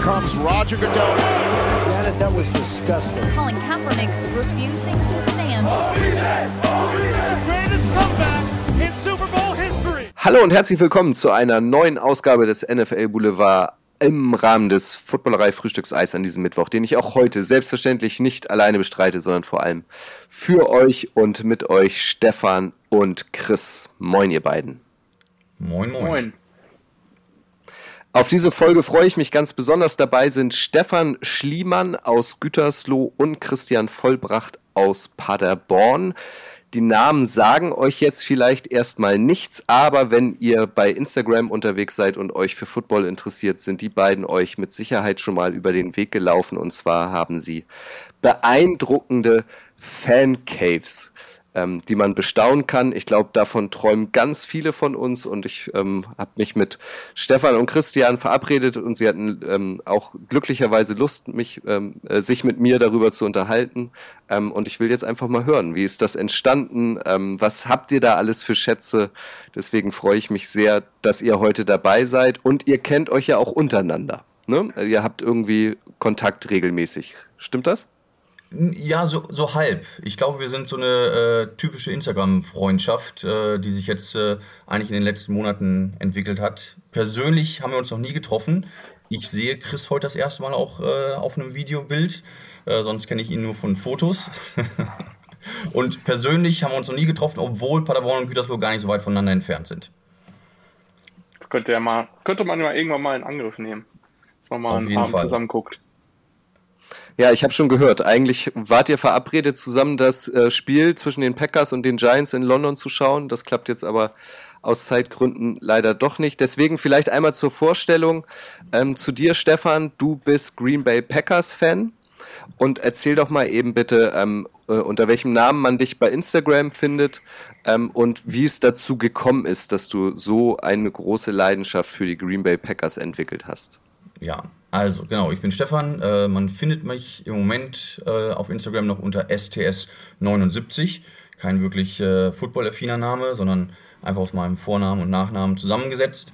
comes Roger Goodell. Janet, that was disgusting. Colin Kaepernick refusing to stand. Greatest comeback in Super Bowl history. Hallo und herzlich willkommen zu einer neuen Ausgabe des NFL Boulevard im Rahmen des Footballerei Frühstückseis an diesem Mittwoch, den ich auch heute selbstverständlich nicht alleine bestreite, sondern vor allem für euch und mit euch Stefan und Chris. Moin, ihr beiden. Moin, moin. Moin. Auf diese Folge freue ich mich ganz besonders. Dabei sind Stefan Schliemann aus Gütersloh und Christian Vollbracht aus Paderborn. Die Namen sagen euch jetzt vielleicht erstmal nichts, aber wenn ihr bei Instagram unterwegs seid und euch für Football interessiert, sind die beiden euch mit Sicherheit schon mal über den Weg gelaufen. Und zwar haben sie beeindruckende Fancaves ähm, die man bestaunen kann. Ich glaube, davon träumen ganz viele von uns und ich ähm, habe mich mit Stefan und Christian verabredet und sie hatten ähm, auch glücklicherweise Lust, mich, ähm, äh, sich mit mir darüber zu unterhalten. Ähm, und ich will jetzt einfach mal hören, wie ist das entstanden? Ähm, was habt ihr da alles für Schätze? Deswegen freue ich mich sehr, dass ihr heute dabei seid und ihr kennt euch ja auch untereinander. Ne? Ihr habt irgendwie Kontakt regelmäßig. Stimmt das? Ja, so, so halb. Ich glaube, wir sind so eine äh, typische Instagram-Freundschaft, äh, die sich jetzt äh, eigentlich in den letzten Monaten entwickelt hat. Persönlich haben wir uns noch nie getroffen. Ich sehe Chris heute das erste Mal auch äh, auf einem Videobild, äh, sonst kenne ich ihn nur von Fotos. und persönlich haben wir uns noch nie getroffen, obwohl Paderborn und Gütersloh gar nicht so weit voneinander entfernt sind. Das könnte, ja mal, könnte man ja irgendwann mal in Angriff nehmen. Dass man mal Auf einen Abend Fall. zusammen guckt. Ja, ich habe schon gehört. Eigentlich wart ihr verabredet, zusammen das äh, Spiel zwischen den Packers und den Giants in London zu schauen. Das klappt jetzt aber aus Zeitgründen leider doch nicht. Deswegen vielleicht einmal zur Vorstellung ähm, zu dir, Stefan. Du bist Green Bay Packers Fan. Und erzähl doch mal eben bitte, ähm, äh, unter welchem Namen man dich bei Instagram findet ähm, und wie es dazu gekommen ist, dass du so eine große Leidenschaft für die Green Bay Packers entwickelt hast. Ja, also genau, ich bin Stefan. Äh, man findet mich im Moment äh, auf Instagram noch unter STS79. Kein wirklich äh, football-affiner Name, sondern einfach aus meinem Vornamen und Nachnamen zusammengesetzt.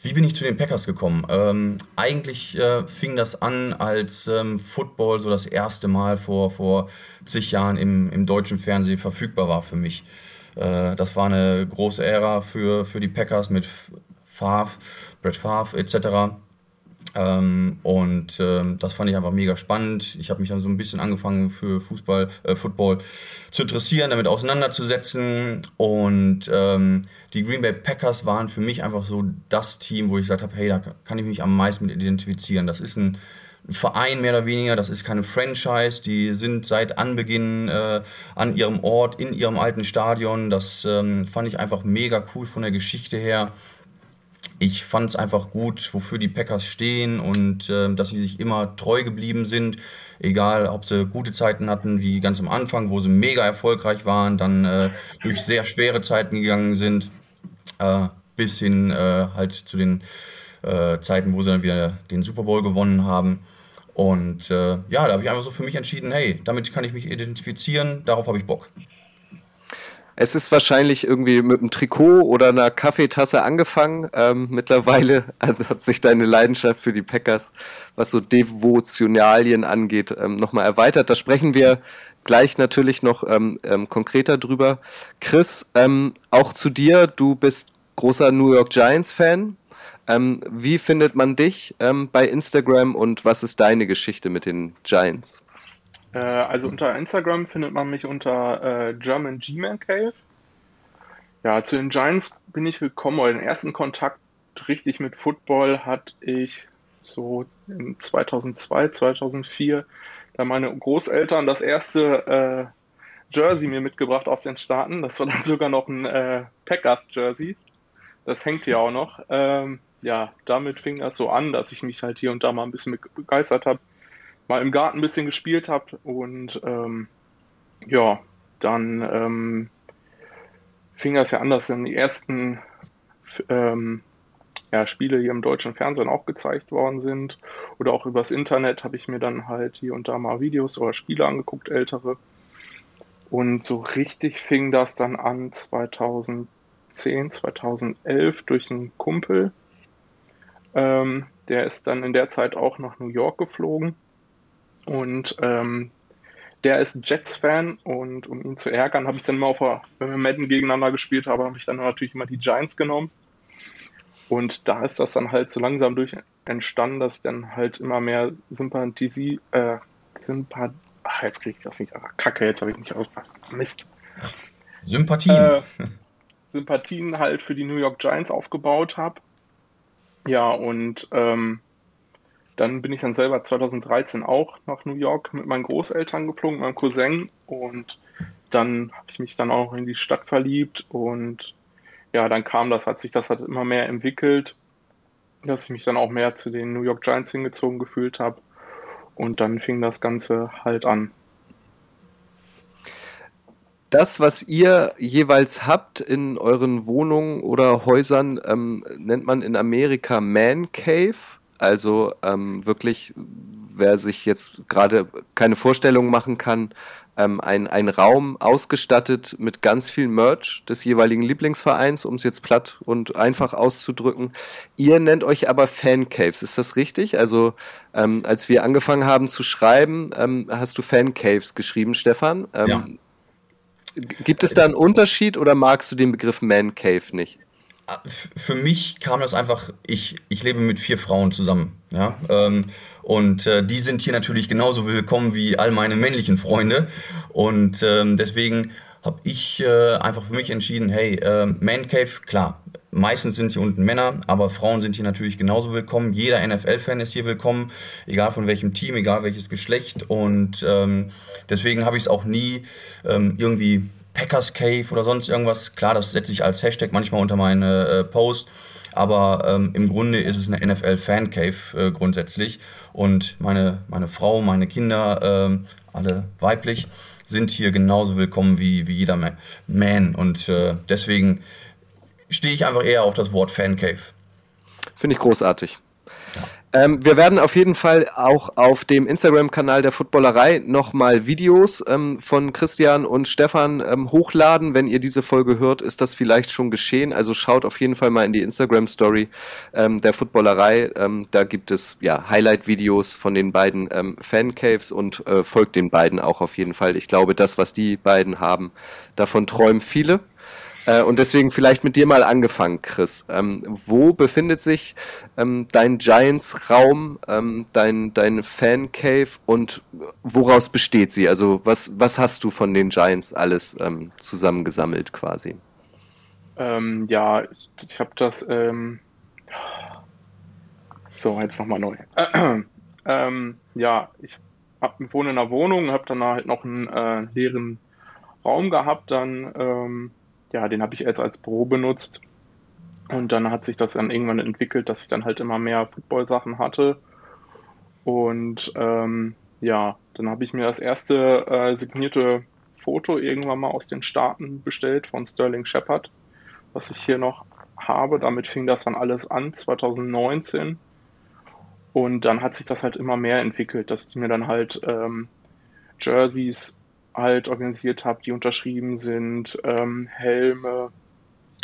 Wie bin ich zu den Packers gekommen? Ähm, eigentlich äh, fing das an, als ähm, Football so das erste Mal vor, vor zig Jahren im, im deutschen Fernsehen verfügbar war für mich. Äh, das war eine große Ära für, für die Packers mit Favre, Brett Favre etc. Ähm, und ähm, das fand ich einfach mega spannend. Ich habe mich dann so ein bisschen angefangen für Fußball, äh, Football zu interessieren, damit auseinanderzusetzen. Und ähm, die Green Bay Packers waren für mich einfach so das Team, wo ich gesagt habe, hey, da kann ich mich am meisten mit identifizieren. Das ist ein Verein mehr oder weniger, das ist keine Franchise, die sind seit Anbeginn äh, an ihrem Ort, in ihrem alten Stadion. Das ähm, fand ich einfach mega cool von der Geschichte her ich fand es einfach gut, wofür die Packers stehen und äh, dass sie sich immer treu geblieben sind. Egal, ob sie gute Zeiten hatten, wie ganz am Anfang, wo sie mega erfolgreich waren, dann äh, durch sehr schwere Zeiten gegangen sind, äh, bis hin äh, halt zu den äh, Zeiten, wo sie dann wieder den Super Bowl gewonnen haben. Und äh, ja, da habe ich einfach so für mich entschieden, hey, damit kann ich mich identifizieren, darauf habe ich Bock. Es ist wahrscheinlich irgendwie mit einem Trikot oder einer Kaffeetasse angefangen. Ähm, mittlerweile hat sich deine Leidenschaft für die Packers, was so Devotionalien angeht, ähm, nochmal erweitert. Da sprechen wir gleich natürlich noch ähm, ähm, konkreter drüber. Chris, ähm, auch zu dir. Du bist großer New York Giants-Fan. Ähm, wie findet man dich ähm, bei Instagram und was ist deine Geschichte mit den Giants? Äh, also unter Instagram findet man mich unter äh, German G-Man Cave. Ja, zu den Giants bin ich gekommen, weil den ersten Kontakt richtig mit Football hatte ich so in 2002, 2004, da meine Großeltern das erste äh, Jersey mir mitgebracht aus den Staaten. Das war dann sogar noch ein äh, Packers-Jersey. Das hängt ja auch noch. Ähm, ja, damit fing das so an, dass ich mich halt hier und da mal ein bisschen begeistert habe, mal im Garten ein bisschen gespielt habe und ähm, ja, dann ähm, fing das ja an, dass dann die ersten ähm, ja, Spiele hier im deutschen Fernsehen auch gezeigt worden sind. Oder auch übers Internet habe ich mir dann halt hier und da mal Videos oder Spiele angeguckt, ältere. Und so richtig fing das dann an 2010, 2011 durch einen Kumpel. Ähm, der ist dann in der Zeit auch nach New York geflogen und ähm, der ist Jets-Fan und um ihn zu ärgern, habe ich dann mal auf, wenn wir Madden gegeneinander gespielt haben, habe ich dann natürlich immer die Giants genommen. Und da ist das dann halt so langsam durch entstanden, dass ich dann halt immer mehr Sympathie, äh, Sympath Ach, jetzt kriege ich das nicht. Ach, Kacke, jetzt habe ich nicht ausgemacht. Mist. Sympathien. Äh, Sympathien halt für die New York Giants aufgebaut habe. Ja, und ähm, dann bin ich dann selber 2013 auch nach New York mit meinen Großeltern geflogen, meinem Cousin. Und dann habe ich mich dann auch in die Stadt verliebt. Und ja, dann kam das, hat sich das halt immer mehr entwickelt, dass ich mich dann auch mehr zu den New York Giants hingezogen gefühlt habe. Und dann fing das Ganze halt an. Das, was ihr jeweils habt in euren Wohnungen oder Häusern, ähm, nennt man in Amerika Man Cave. Also ähm, wirklich, wer sich jetzt gerade keine Vorstellung machen kann, ähm, ein, ein Raum ausgestattet mit ganz viel Merch des jeweiligen Lieblingsvereins, um es jetzt platt und einfach auszudrücken. Ihr nennt euch aber Fancaves, ist das richtig? Also ähm, als wir angefangen haben zu schreiben, ähm, hast du Fancaves geschrieben, Stefan. Ähm, Ja. Gibt es da einen Unterschied oder magst du den Begriff Man Cave nicht? Für mich kam das einfach, ich, ich lebe mit vier Frauen zusammen. Ja? Ähm, und äh, die sind hier natürlich genauso willkommen wie all meine männlichen Freunde. Und ähm, deswegen habe ich äh, einfach für mich entschieden, hey, äh, Man Cave, klar, meistens sind hier unten Männer, aber Frauen sind hier natürlich genauso willkommen. Jeder NFL-Fan ist hier willkommen, egal von welchem Team, egal welches Geschlecht. Und ähm, deswegen habe ich es auch nie ähm, irgendwie Packers Cave oder sonst irgendwas. Klar, das setze ich als Hashtag manchmal unter meine äh, Post. Aber ähm, im Grunde ist es eine NFL-Fan-Cave äh, grundsätzlich. Und meine, meine Frau, meine Kinder, ähm, alle weiblich, sind hier genauso willkommen wie, wie jeder Ma- Man. Und äh, deswegen stehe ich einfach eher auf das Wort Fan-Cave. Finde ich großartig. Ähm, wir werden auf jeden Fall auch auf dem Instagram-Kanal der Footballerei nochmal Videos ähm, von Christian und Stefan ähm, hochladen. Wenn ihr diese Folge hört, ist das vielleicht schon geschehen. Also schaut auf jeden Fall mal in die Instagram-Story ähm, der Footballerei. Ähm, da gibt es ja Highlight-Videos von den beiden ähm, Fan-Caves und äh, folgt den beiden auch auf jeden Fall. Ich glaube, das, was die beiden haben, davon träumen viele. Äh, Und deswegen vielleicht mit dir mal angefangen, Chris. Ähm, wo befindet sich ähm, dein Giants-Raum, ähm, dein, dein Fan-Cave und woraus besteht sie? Also was, was hast du von den Giants alles ähm, zusammengesammelt quasi? Ähm, ja, ich, ich habe das. Ähm, so, jetzt nochmal neu. ja, ich hab, wohne in einer Wohnung, habe dann halt noch einen äh, leeren Raum gehabt. Dann, ähm, ja, den habe ich jetzt als Büro benutzt. Und dann hat sich das dann irgendwann entwickelt, dass ich dann halt immer mehr Football-Sachen hatte. Und ähm, ja, dann habe ich mir das erste äh, signierte Foto irgendwann mal aus den Staaten bestellt von Sterling Shepard was ich hier noch habe. Damit fing das dann alles an, 2019. Und dann hat sich das halt immer mehr entwickelt, dass ich mir dann halt ähm, Jerseys halt organisiert habe, die unterschrieben sind, ähm, Helme.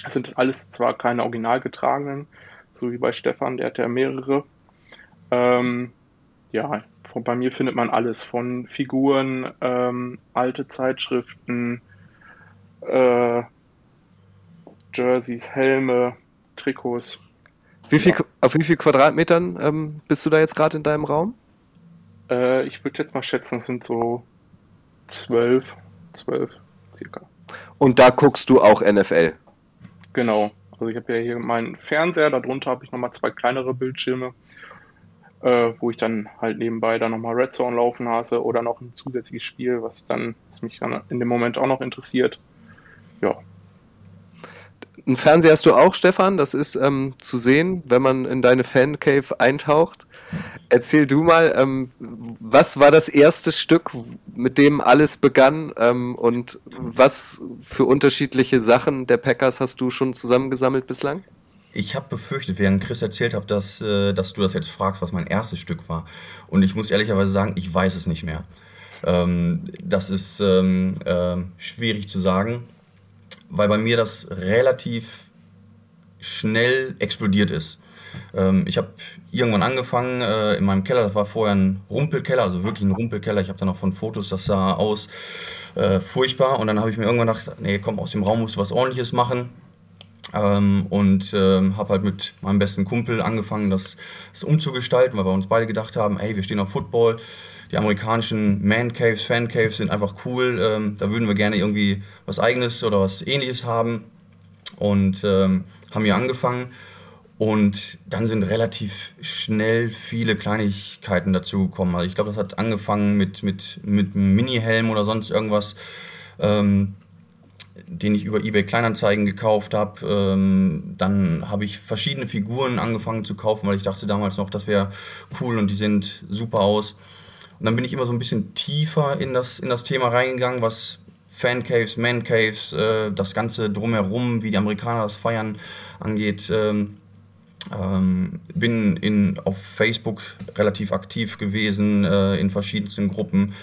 Das sind alles zwar keine original getragenen, so wie bei Stefan, der hat ja mehrere. Ähm, ja, von, bei mir findet man alles von Figuren, ähm, alte Zeitschriften, äh, Jerseys, Helme, Trikots. Wie viel, Auf wie viel Quadratmetern ähm, bist du da jetzt gerade in deinem Raum? Äh, ich würde jetzt mal schätzen, es sind so zwölf, zwölf circa. Und da guckst du auch NFL. Genau. Also ich habe ja hier meinen Fernseher, darunter habe ich nochmal zwei kleinere Bildschirme, äh, wo ich dann halt nebenbei dann nochmal Red Zone laufen lasse oder noch ein zusätzliches Spiel, was dann, was mich dann in dem Moment auch noch interessiert. Ja, Ein Fernseher hast du auch, Stefan. Das ist ähm, zu sehen, wenn man in deine Fan-Cave eintaucht. Erzähl du mal, ähm, was war das erste Stück, mit dem alles begann ähm, und was für unterschiedliche Sachen der Packers hast du schon zusammengesammelt bislang? Ich habe befürchtet, während Chris erzählt hat, dass, äh, dass du das jetzt fragst, was mein erstes Stück war. Und ich muss ehrlicherweise sagen, ich weiß es nicht mehr. Ähm, das ist ähm, ähm, schwierig zu sagen, weil bei mir das relativ schnell explodiert ist. Ähm, ich habe irgendwann angefangen äh, in meinem Keller, das war vorher ein Rumpelkeller, also wirklich ein Rumpelkeller. Ich habe da noch von Fotos, das sah aus äh, furchtbar. Und dann habe ich mir irgendwann gedacht, nee, komm, aus dem Raum musst du was ordentliches machen. Ähm, und ähm, habe halt mit meinem besten Kumpel angefangen, das, das, umzugestalten, weil wir uns beide gedacht haben, hey, wir stehen auf Football, die amerikanischen Man Caves, Fan Caves sind einfach cool, ähm, da würden wir gerne irgendwie was Eigenes oder was Ähnliches haben und ähm, haben hier angefangen. Und dann sind relativ schnell viele Kleinigkeiten dazu gekommen. Also ich glaube, das hat angefangen mit, mit, mit einem Mini-Helm oder sonst irgendwas. Ähm, den ich über eBay Kleinanzeigen gekauft habe. Ähm, dann habe ich verschiedene Figuren angefangen zu kaufen, weil ich dachte damals noch, das wäre cool und die sind super aus. Und dann bin ich immer so ein bisschen tiefer in das, in das Thema reingegangen, was Fancaves, Mancaves, äh, das Ganze drumherum, wie die Amerikaner das feiern, angeht. Ähm, ähm, bin in, auf Facebook relativ aktiv gewesen, äh, in verschiedensten Gruppen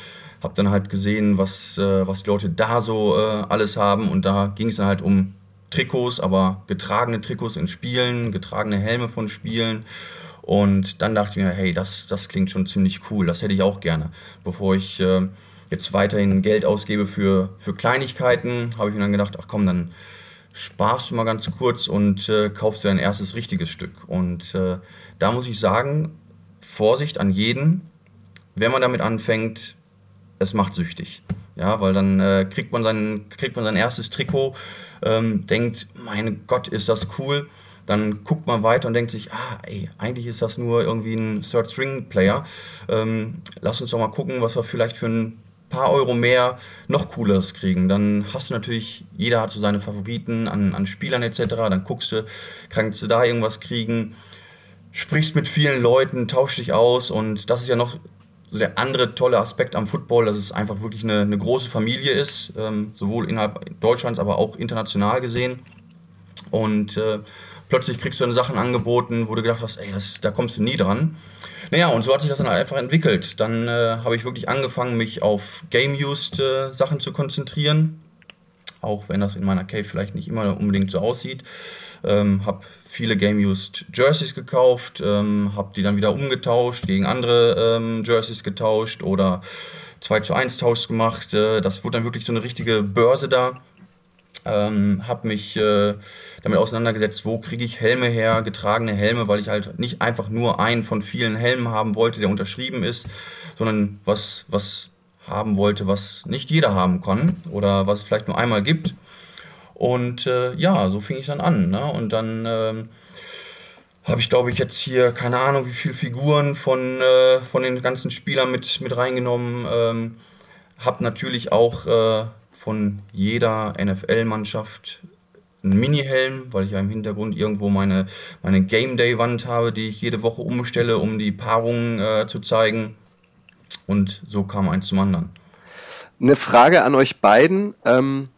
habe dann halt gesehen, was, äh, was die Leute da so äh, alles haben und da ging es dann halt um Trikots, aber getragene Trikots in Spielen, getragene Helme von Spielen und dann dachte ich mir, hey, das, das klingt schon ziemlich cool, das hätte ich auch gerne. Bevor ich äh, jetzt weiterhin Geld ausgebe für, für Kleinigkeiten, habe ich mir dann gedacht, ach komm, dann sparst du mal ganz kurz und äh, kaufst dir dein erstes richtiges Stück. Und äh, da muss ich sagen, Vorsicht an jeden, wenn man damit anfängt, es macht süchtig. Ja, weil dann äh, kriegt, man sein, kriegt man sein erstes Trikot, ähm, denkt, mein Gott, ist das cool. Dann guckt man weiter und denkt sich, ah, ey, eigentlich ist das nur irgendwie ein Third-String-Player. Ähm, lass uns doch mal gucken, was wir vielleicht für ein paar Euro mehr noch cooleres kriegen. Dann hast du natürlich, jeder hat so seine Favoriten an, an Spielern etc. Dann guckst du, kannst du da irgendwas kriegen, sprichst mit vielen Leuten, tauschst dich aus und das ist ja noch so der andere tolle Aspekt am Football, dass es einfach wirklich eine, eine große Familie ist, ähm, sowohl innerhalb Deutschlands, aber auch international gesehen. Und äh, plötzlich kriegst du dann Sachen angeboten, wo du gedacht hast, ey, das, da kommst du nie dran. Naja, und so hat sich das dann einfach entwickelt. Dann äh, habe ich wirklich angefangen, mich auf Game-Used-Sachen äh, zu konzentrieren. Auch wenn das in meiner Cave vielleicht nicht immer unbedingt so aussieht. Ähm, habe viele Game-Used Jerseys gekauft, ähm, habe die dann wieder umgetauscht, gegen andere ähm, Jerseys getauscht oder 2 zu 1 Tausch gemacht. Äh, das wurde dann wirklich so eine richtige Börse da. Ähm, habe mich äh, damit auseinandergesetzt, wo kriege ich Helme her, getragene Helme, weil ich halt nicht einfach nur einen von vielen Helmen haben wollte, der unterschrieben ist, sondern was, was haben wollte, was nicht jeder haben kann oder was es vielleicht nur einmal gibt. Und äh, ja, so fing ich dann an. Ne? Und dann ähm, habe ich, glaube ich, jetzt hier keine Ahnung, wie viele Figuren von, äh, von den ganzen Spielern mit, mit reingenommen. Ähm, habe natürlich auch äh, von jeder NFL-Mannschaft einen Mini-Helm, weil ich ja im Hintergrund irgendwo meine, meine Game Day-Wand habe, die ich jede Woche umstelle, um die Paarungen äh, zu zeigen. Und so kam eins zum anderen. Eine Frage an euch beiden. Ähm,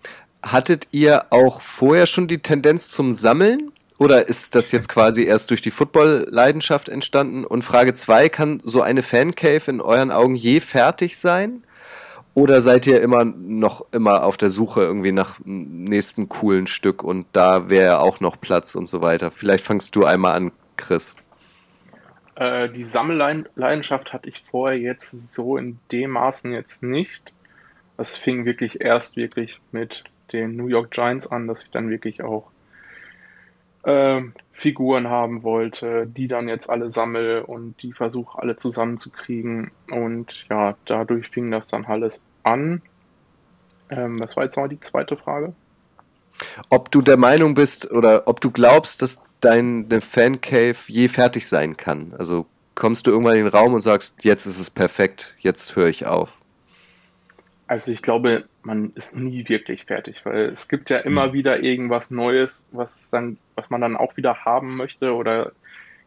Hattet ihr auch vorher schon die Tendenz zum Sammeln? Oder ist das jetzt quasi erst durch die Football-Leidenschaft entstanden? Und Frage 2, kann so eine Fancave in euren Augen je fertig sein? Oder seid ihr immer noch immer auf der Suche irgendwie nach nächstem coolen Stück und da wäre auch noch Platz und so weiter? Vielleicht fangst du einmal an, Chris. Äh, die Sammelleidenschaft hatte ich vorher jetzt so in dem Maßen jetzt nicht. Das fing wirklich erst wirklich mit den New York Giants an, dass ich dann wirklich auch äh, Figuren haben wollte, die dann jetzt alle sammle und die versuche alle zusammenzukriegen. Und ja, dadurch fing das dann alles an. Ähm, was war jetzt noch die zweite Frage? Ob du der Meinung bist oder ob du glaubst, dass deine Fancave je fertig sein kann. Also kommst du irgendwann in den Raum und sagst, jetzt ist es perfekt, jetzt höre ich auf. Also ich glaube, man ist nie wirklich fertig, weil es gibt ja immer mhm. wieder irgendwas Neues, was dann, was man dann auch wieder haben möchte oder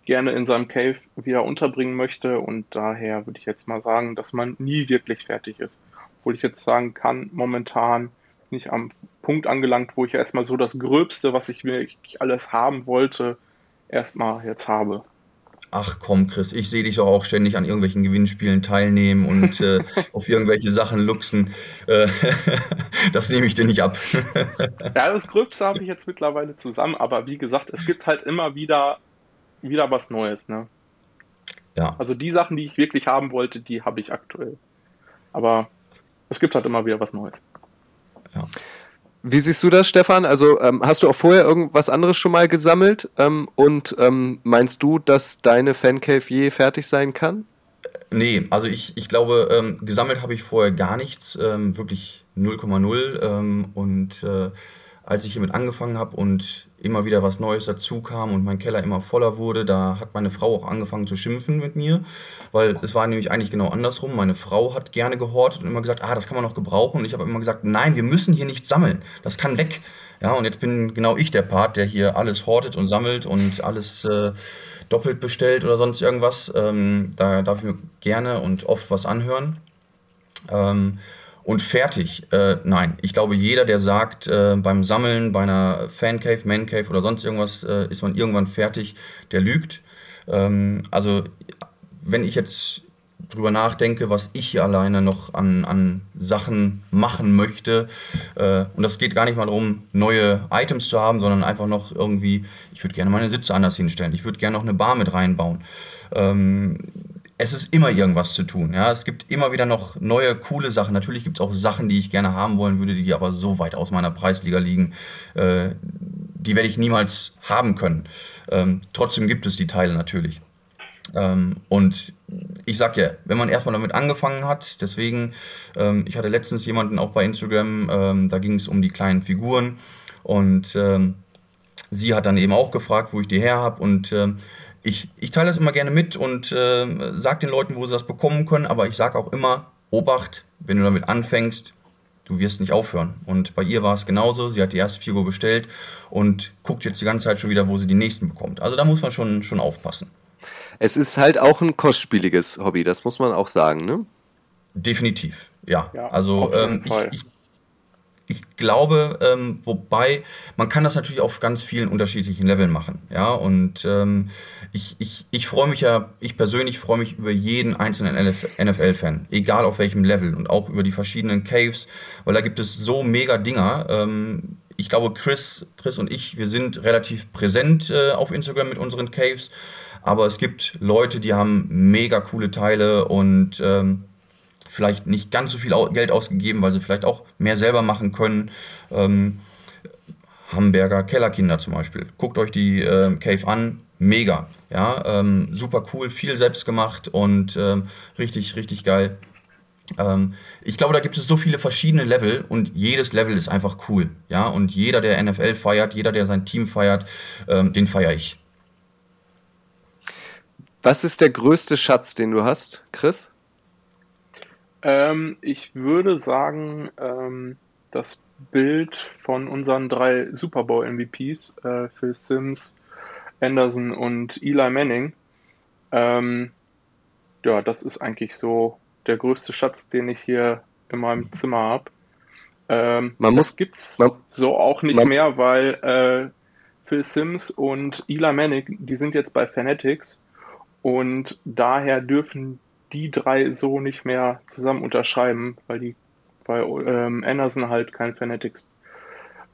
gerne in seinem Cave wieder unterbringen möchte. Und daher würde ich jetzt mal sagen, dass man nie wirklich fertig ist. Obwohl ich jetzt sagen kann, momentan nicht am Punkt angelangt, wo ich erstmal so das Gröbste, was ich wirklich alles haben wollte, erstmal jetzt habe. Ach komm, Chris, ich sehe dich doch auch ständig an irgendwelchen Gewinnspielen teilnehmen und äh, auf irgendwelche Sachen luxen. Äh, das nehme ich dir nicht ab. ja, das Gröbste habe ich jetzt mittlerweile zusammen, aber wie gesagt, es gibt halt immer wieder wieder was Neues, ne? Ja. Also die Sachen, die ich wirklich haben wollte, die habe ich aktuell. Aber es gibt halt immer wieder was Neues. ja. Wie siehst du das, Stefan? Also ähm, hast du auch vorher irgendwas anderes schon mal gesammelt? Ähm, und ähm, meinst du, dass deine Fancave je fertig sein kann? Nee, also ich, ich glaube, ähm, gesammelt habe ich vorher gar nichts, ähm, wirklich 0,0. Ähm, und äh, als ich hiermit angefangen habe und immer wieder was Neues dazu kam und mein Keller immer voller wurde, da hat meine Frau auch angefangen zu schimpfen mit mir, weil es war nämlich eigentlich genau andersrum. Meine Frau hat gerne gehortet und immer gesagt, ah, das kann man noch gebrauchen. Und ich habe immer gesagt, nein, wir müssen hier nicht sammeln. Das kann weg. Ja, und jetzt bin genau ich der Part, der hier alles hortet und sammelt und alles äh, doppelt bestellt oder sonst irgendwas. Ähm, da darf ich mir gerne und oft was anhören. Ähm, und fertig. Äh, nein, ich glaube, jeder, der sagt, äh, beim Sammeln, bei einer Fancave, Mancave oder sonst irgendwas, äh, ist man irgendwann fertig, der lügt. Ähm, also, wenn ich jetzt drüber nachdenke, was ich hier alleine noch an, an Sachen machen möchte, äh, und das geht gar nicht mal darum, neue Items zu haben, sondern einfach noch irgendwie, ich würde gerne meine Sitze anders hinstellen, ich würde gerne noch eine Bar mit reinbauen. Ähm, es ist immer irgendwas zu tun. Ja? Es gibt immer wieder noch neue, coole Sachen. Natürlich gibt es auch Sachen, die ich gerne haben wollen würde, die aber so weit aus meiner Preisliga liegen, äh, die werde ich niemals haben können. Ähm, trotzdem gibt es die Teile natürlich. Ähm, und ich sag ja, wenn man erstmal damit angefangen hat, deswegen, ähm, ich hatte letztens jemanden auch bei Instagram, ähm, da ging es um die kleinen Figuren und ähm, sie hat dann eben auch gefragt, wo ich die her habe und ähm, ich, ich teile das immer gerne mit und äh, sage den Leuten, wo sie das bekommen können, aber ich sage auch immer, Obacht, wenn du damit anfängst, du wirst nicht aufhören. Und bei ihr war es genauso, sie hat die erste Figur bestellt und guckt jetzt die ganze Zeit schon wieder, wo sie die nächsten bekommt. Also da muss man schon, schon aufpassen. Es ist halt auch ein kostspieliges Hobby, das muss man auch sagen, ne? Definitiv, ja. Ja, also ähm, ich, ich, ich glaube, ähm, wobei man kann das natürlich auf ganz vielen unterschiedlichen Leveln machen, ja. Und ähm, ich, ich, ich freue mich ja, ich persönlich freue mich über jeden einzelnen NFL-Fan, egal auf welchem Level und auch über die verschiedenen Caves, weil da gibt es so mega Dinger. Ähm, ich glaube, Chris, Chris und ich, wir sind relativ präsent äh, auf Instagram mit unseren Caves, aber es gibt Leute, die haben mega coole Teile und ähm, vielleicht nicht ganz so viel Geld ausgegeben, weil sie vielleicht auch mehr selber machen können. Ähm, Hamburger Kellerkinder zum Beispiel. Guckt euch die ähm, Cave an, mega. Ja, ähm, super cool, viel selbst gemacht und ähm, richtig, richtig geil. Ähm, ich glaube, da gibt es so viele verschiedene Level und jedes Level ist einfach cool. Ja, und jeder, der NFL feiert, jeder, der sein Team feiert, ähm, den feiere ich. Was ist der größte Schatz, den du hast, Chris? Ähm, ich würde sagen, ähm, das Bild von unseren drei Super Bowl MVPs, äh, Phil Sims, Anderson und Eli Manning, ähm, ja, das ist eigentlich so der größte Schatz, den ich hier in meinem Zimmer habe. Ähm, Man muss- das gibt's man- so auch nicht man- mehr, weil äh, Phil Sims und Eli Manning, die sind jetzt bei Fanatics und daher dürfen die drei so nicht mehr zusammen unterschreiben, weil die, weil ähm, Anderson halt kein Fanatics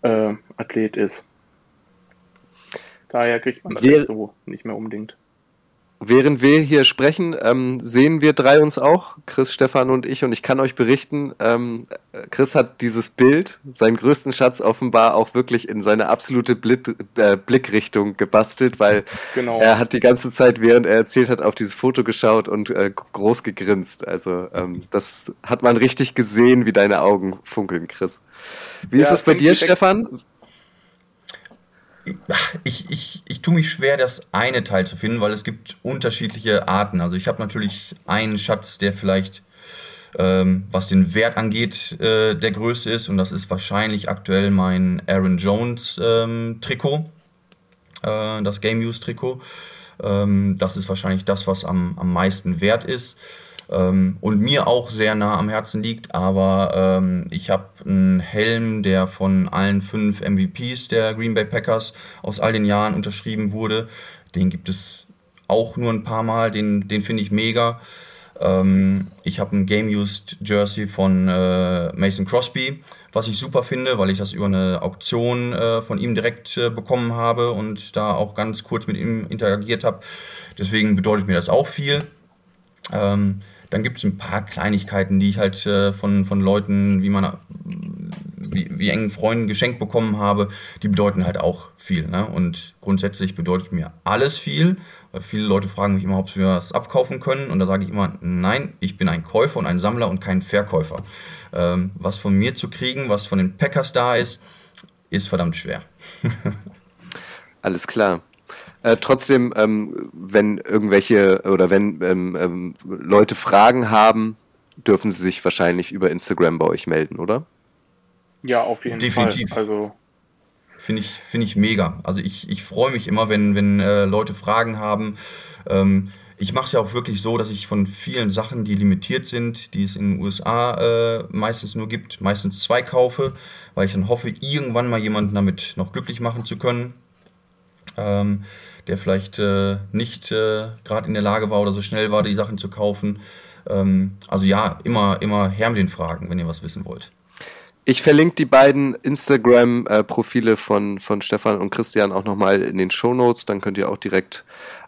äh, Athlet ist. Daher kriegt man das jetzt so nicht mehr unbedingt. Während wir hier sprechen, ähm, sehen wir drei uns auch, Chris, Stefan und ich, und ich kann euch berichten, ähm, Chris hat dieses Bild, seinen größten Schatz offenbar auch wirklich in seine absolute Blit äh, Blickrichtung gebastelt, weil Genau. er hat die ganze Zeit, während er erzählt hat, auf dieses Foto geschaut und äh, groß gegrinst. Also ähm, das hat man richtig gesehen, wie deine Augen funkeln, Chris. Wie Ja, ist es bei dir, Stefan? Ich, ich, ich tue mich schwer, das eine Teil zu finden, weil es gibt unterschiedliche Arten. Also ich habe natürlich einen Schatz, der vielleicht, ähm, was den Wert angeht, äh, der größte ist. Und das ist wahrscheinlich aktuell mein Aaron Jones ähm, Trikot, äh, das Game Use Trikot. Ähm, das ist wahrscheinlich das, was am, am meisten wert ist. Ähm, und mir auch sehr nah am Herzen liegt, aber ähm, ich habe einen Helm, der von allen fünf MVPs der Green Bay Packers aus all den Jahren unterschrieben wurde. Den gibt es auch nur ein paar Mal, den, den finde ich mega. Ähm, ich habe ein Game-Used Jersey von äh, Mason Crosby, was ich super finde, weil ich das über eine Auktion äh, von ihm direkt äh, bekommen habe und da auch ganz kurz mit ihm interagiert habe. Deswegen bedeutet mir das auch viel. Ähm, dann gibt es ein paar Kleinigkeiten, die ich halt äh, von, von Leuten, wie man wie, wie engen Freunden geschenkt bekommen habe, die bedeuten halt auch viel. Ne? Und grundsätzlich bedeutet mir alles viel, weil viele Leute fragen mich immer, ob mir was abkaufen können. Und da sage ich immer, nein, ich bin ein Käufer und ein Sammler und kein Verkäufer. Ähm, was von mir zu kriegen, was von den Packers da ist, ist verdammt schwer. Alles klar. Äh, trotzdem, ähm, wenn irgendwelche oder wenn ähm, ähm, Leute Fragen haben, dürfen sie sich wahrscheinlich über Instagram bei euch melden, oder? Ja, auf jeden Definitiv. Fall. Also Finde ich, find ich mega. Also ich, ich freue mich immer, wenn, wenn äh, Leute Fragen haben. Ähm, ich mache es ja auch wirklich so, dass ich von vielen Sachen, die limitiert sind, die es in den USA äh, meistens nur gibt, meistens zwei kaufe, weil ich dann hoffe, irgendwann mal jemanden damit noch glücklich machen zu können. Ähm, der vielleicht äh, nicht äh, gerade in der Lage war oder so schnell war, die Sachen zu kaufen. Ähm, also ja, immer, immer her mit den Fragen, wenn ihr was wissen wollt. Ich verlinke die beiden Instagram-Profile von, von Stefan und Christian auch nochmal in den Show Notes. Dann könnt ihr auch direkt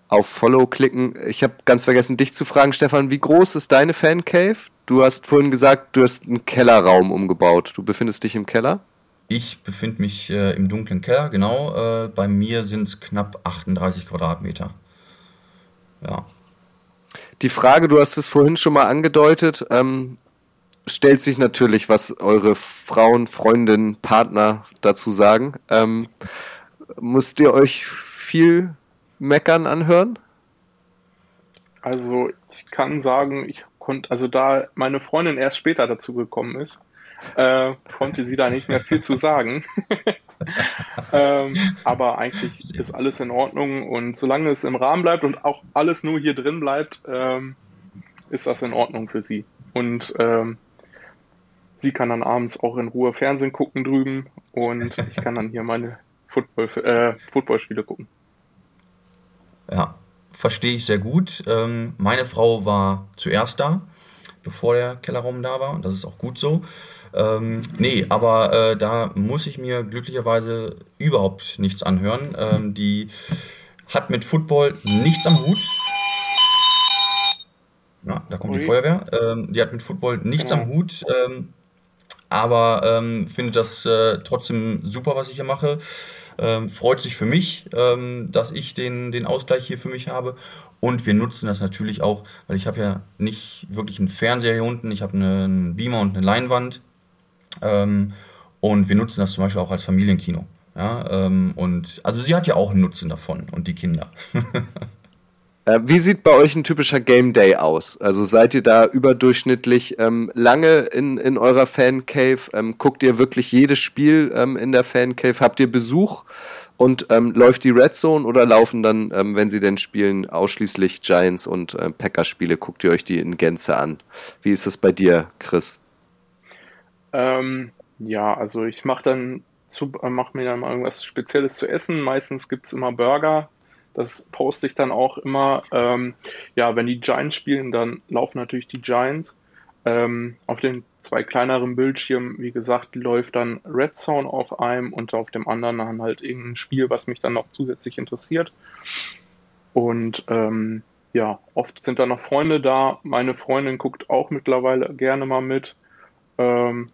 auf Follow klicken. Ich habe ganz vergessen, dich zu fragen, Stefan, wie groß ist deine Fancave? Du hast vorhin gesagt, du hast einen Kellerraum umgebaut. Du befindest dich im Keller? Ich befinde mich äh, im dunklen Keller, genau. Äh, bei mir sind es knapp 38 Quadratmeter. Ja. Die Frage, du hast es vorhin schon mal angedeutet, ähm, stellt sich natürlich, was eure Frauen, Freundinnen, Partner dazu sagen. Ähm, müsst ihr euch viel meckern anhören? Also ich kann sagen, ich konnte, also da meine Freundin erst später dazu gekommen ist, äh, konnte sie da nicht mehr viel zu sagen. ähm, aber eigentlich ist alles in Ordnung und solange es im Rahmen bleibt und auch alles nur hier drin bleibt, ähm, ist das in Ordnung für sie. Und ähm, sie kann dann abends auch in Ruhe Fernsehen gucken drüben und ich kann dann hier meine Football, äh, Footballspiele gucken. Ja, verstehe ich sehr gut. Ähm, meine Frau war zuerst da, bevor der Kellerraum da war und das ist auch gut so. Ähm, nee, aber äh, da muss ich mir glücklicherweise überhaupt nichts anhören. Ähm, die hat mit Football nichts am Hut. Ja, da kommt die Sorry. Feuerwehr. Ähm, die hat mit Football nichts Genau. am Hut, ähm, aber ähm, findet das äh, trotzdem super, was ich hier mache. Ähm, freut sich für mich, ähm, dass ich den, den Ausgleich hier für mich habe. Und wir nutzen das natürlich auch, weil ich habe ja nicht wirklich einen Fernseher hier unten. Ich habe einen Beamer und eine Leinwand. Ähm, und wir nutzen das zum Beispiel auch als Familienkino. Ja, ähm, und also sie hat ja auch einen Nutzen davon und die Kinder. Äh, wie sieht bei euch ein typischer Game Day aus? Also seid ihr da überdurchschnittlich ähm, lange in, in eurer Fan Cave? Ähm, guckt ihr wirklich jedes Spiel ähm, in der Fan Cave? Habt ihr Besuch? Und ähm, läuft die Red Zone oder laufen dann, ähm, wenn sie denn spielen, ausschließlich Giants und äh, Packers Spiele? Guckt ihr euch die in Gänze an? Wie ist das bei dir, Chris? Ähm, ja, also ich mache dann zu, äh, mach mir dann mal irgendwas Spezielles zu essen. Meistens gibt es immer Burger. Das poste ich dann auch immer. Ähm, ja, wenn die Giants spielen, dann laufen natürlich die Giants. Ähm, auf den zwei kleineren Bildschirmen, wie gesagt, läuft dann Red Zone auf einem und auf dem anderen dann halt irgendein Spiel, was mich dann noch zusätzlich interessiert. Und ähm, ja, oft sind da noch Freunde da. Meine Freundin guckt auch mittlerweile gerne mal mit. Ähm,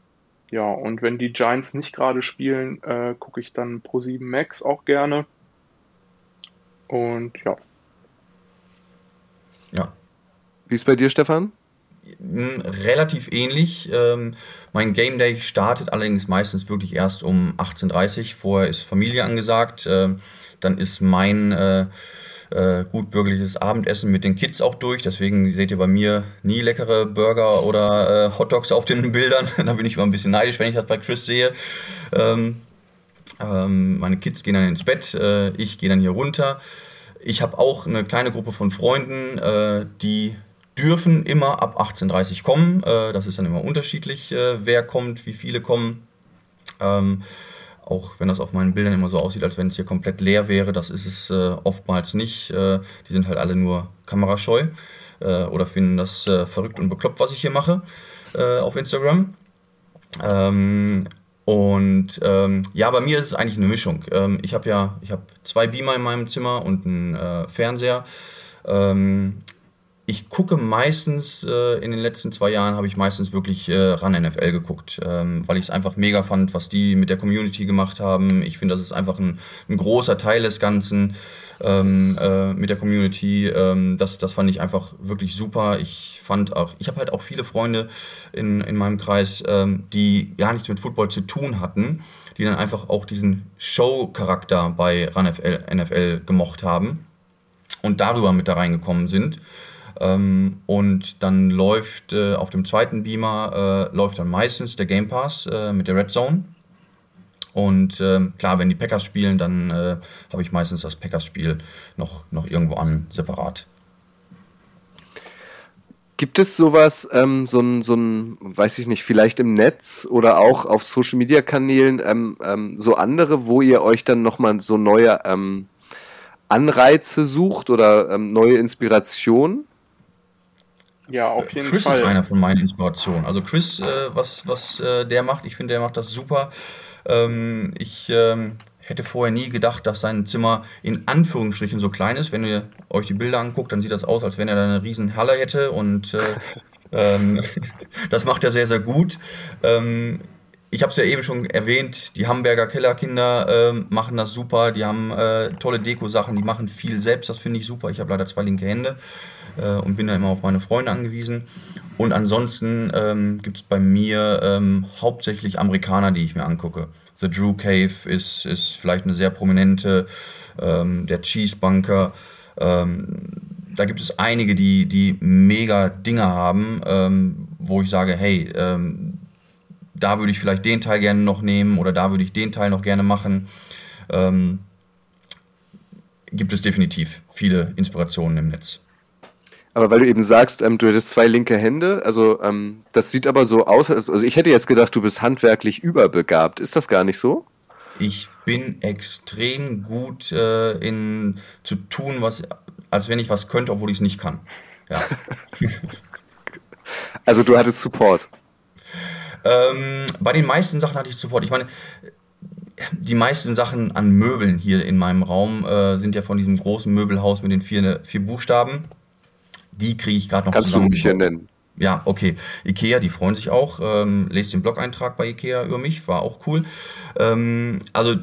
ja, und wenn die Giants nicht gerade spielen, äh, gucke ich dann Pro7 Max auch gerne. Und ja, Ja, Wie ist bei dir, Stefan? Mm, Relativ ähnlich. Ähm, mein Game Day startet allerdings meistens wirklich erst um 18.30 Uhr. Vorher ist Familie angesagt. Ähm, dann ist mein äh, äh, gut bürgerliches Abendessen mit den Kids auch durch. Deswegen seht ihr bei mir nie leckere Burger oder äh, Hotdogs auf den Bildern. da bin ich immer ein bisschen neidisch, wenn ich das bei Chris sehe. Ähm, ähm, meine Kids gehen dann ins Bett, äh, ich gehe dann hier runter. Ich habe auch eine kleine Gruppe von Freunden, äh, die dürfen immer ab 18.30 Uhr kommen. Äh, das ist dann immer unterschiedlich, äh, wer kommt, wie viele kommen. Ähm, auch wenn das auf meinen Bildern immer so aussieht, als wenn es hier komplett leer wäre, das ist es äh, oftmals nicht. Äh, die sind halt alle nur kamerascheu äh, oder finden das äh, verrückt und bekloppt, was ich hier mache äh, auf Instagram. Ähm, und ähm, ja, bei mir ist es eigentlich eine Mischung. Ähm, ich habe ja, ich habe zwei Beamer in meinem Zimmer und einen äh, Fernseher. Ähm, ich gucke meistens, äh, in den letzten zwei Jahren habe ich meistens wirklich äh, ran NFL geguckt, ähm, weil ich es einfach mega fand, was die mit der Community gemacht haben. Ich finde, das ist einfach ein, ein großer Teil des Ganzen ähm, äh, mit der Community. Ähm, das, das fand ich einfach wirklich super. Ich fand auch, ich habe halt auch viele Freunde in, in meinem Kreis, ähm, die gar nichts mit Football zu tun hatten, die dann einfach auch diesen Show-Charakter bei Run NFL, NFL gemocht haben und darüber mit da reingekommen sind. Ähm, und dann läuft äh, auf dem zweiten Beamer äh, läuft dann meistens der Game Pass äh, mit der Red Zone. Und ähm, klar, wenn die Packers spielen, dann äh, habe ich meistens das Packers-Spiel noch, noch irgendwo an, separat. Gibt es sowas, ähm, so ein, so weiß ich nicht, vielleicht im Netz oder auch auf Social Media Kanälen, ähm, ähm, so andere, wo ihr euch dann nochmal so neue ähm, Anreize sucht oder ähm, neue Inspirationen? Ja, auf jeden Chris Fall. ist einer von meinen Inspirationen. Also Chris, äh, was, was äh, der macht, ich finde, der macht das super. Ähm, ich ähm, hätte vorher nie gedacht, dass sein Zimmer in Anführungsstrichen so klein ist. Wenn ihr euch die Bilder anguckt, dann sieht das aus, als wenn er da eine riesen Halle hätte und äh, ähm, das macht er sehr, sehr gut. Ähm, ich habe es ja eben schon erwähnt, die Hamburger Kellerkinder ähm, machen das super, die haben äh, tolle Deko-Sachen, die machen viel selbst, das finde ich super. Ich habe leider zwei linke Hände äh, und bin da immer auf meine Freunde angewiesen. Und ansonsten ähm, gibt es bei mir ähm, hauptsächlich Amerikaner, die ich mir angucke. The Drew Cave ist, ist vielleicht eine sehr prominente, ähm, der Cheese Bunker. Ähm, da gibt es einige, die, die mega Dinge haben, ähm, wo ich sage, hey, ähm, da würde ich vielleicht den Teil gerne noch nehmen oder da würde ich den Teil noch gerne machen. Gibt es definitiv viele Inspirationen im Netz. Aber weil du eben sagst, ähm, du hättest zwei linke Hände, also ähm, das sieht aber so aus, als, also ich hätte jetzt gedacht, du bist handwerklich überbegabt. Ist das gar nicht so? Ich bin extrem gut äh, in zu tun, was, als wenn ich was könnte, obwohl ich es nicht kann. Ja. also du hattest Support. Ähm, bei den meisten Sachen hatte ich Support. Ich meine, die meisten Sachen an Möbeln hier in meinem Raum äh, sind ja von diesem großen Möbelhaus mit den vier, vier Buchstaben. Die kriege ich gerade noch Kannst du mich hier nennen? Ja, okay. Ikea, die freuen sich auch. Ähm, lest den Blog-Eintrag bei Ikea über mich, war auch cool. Ähm, also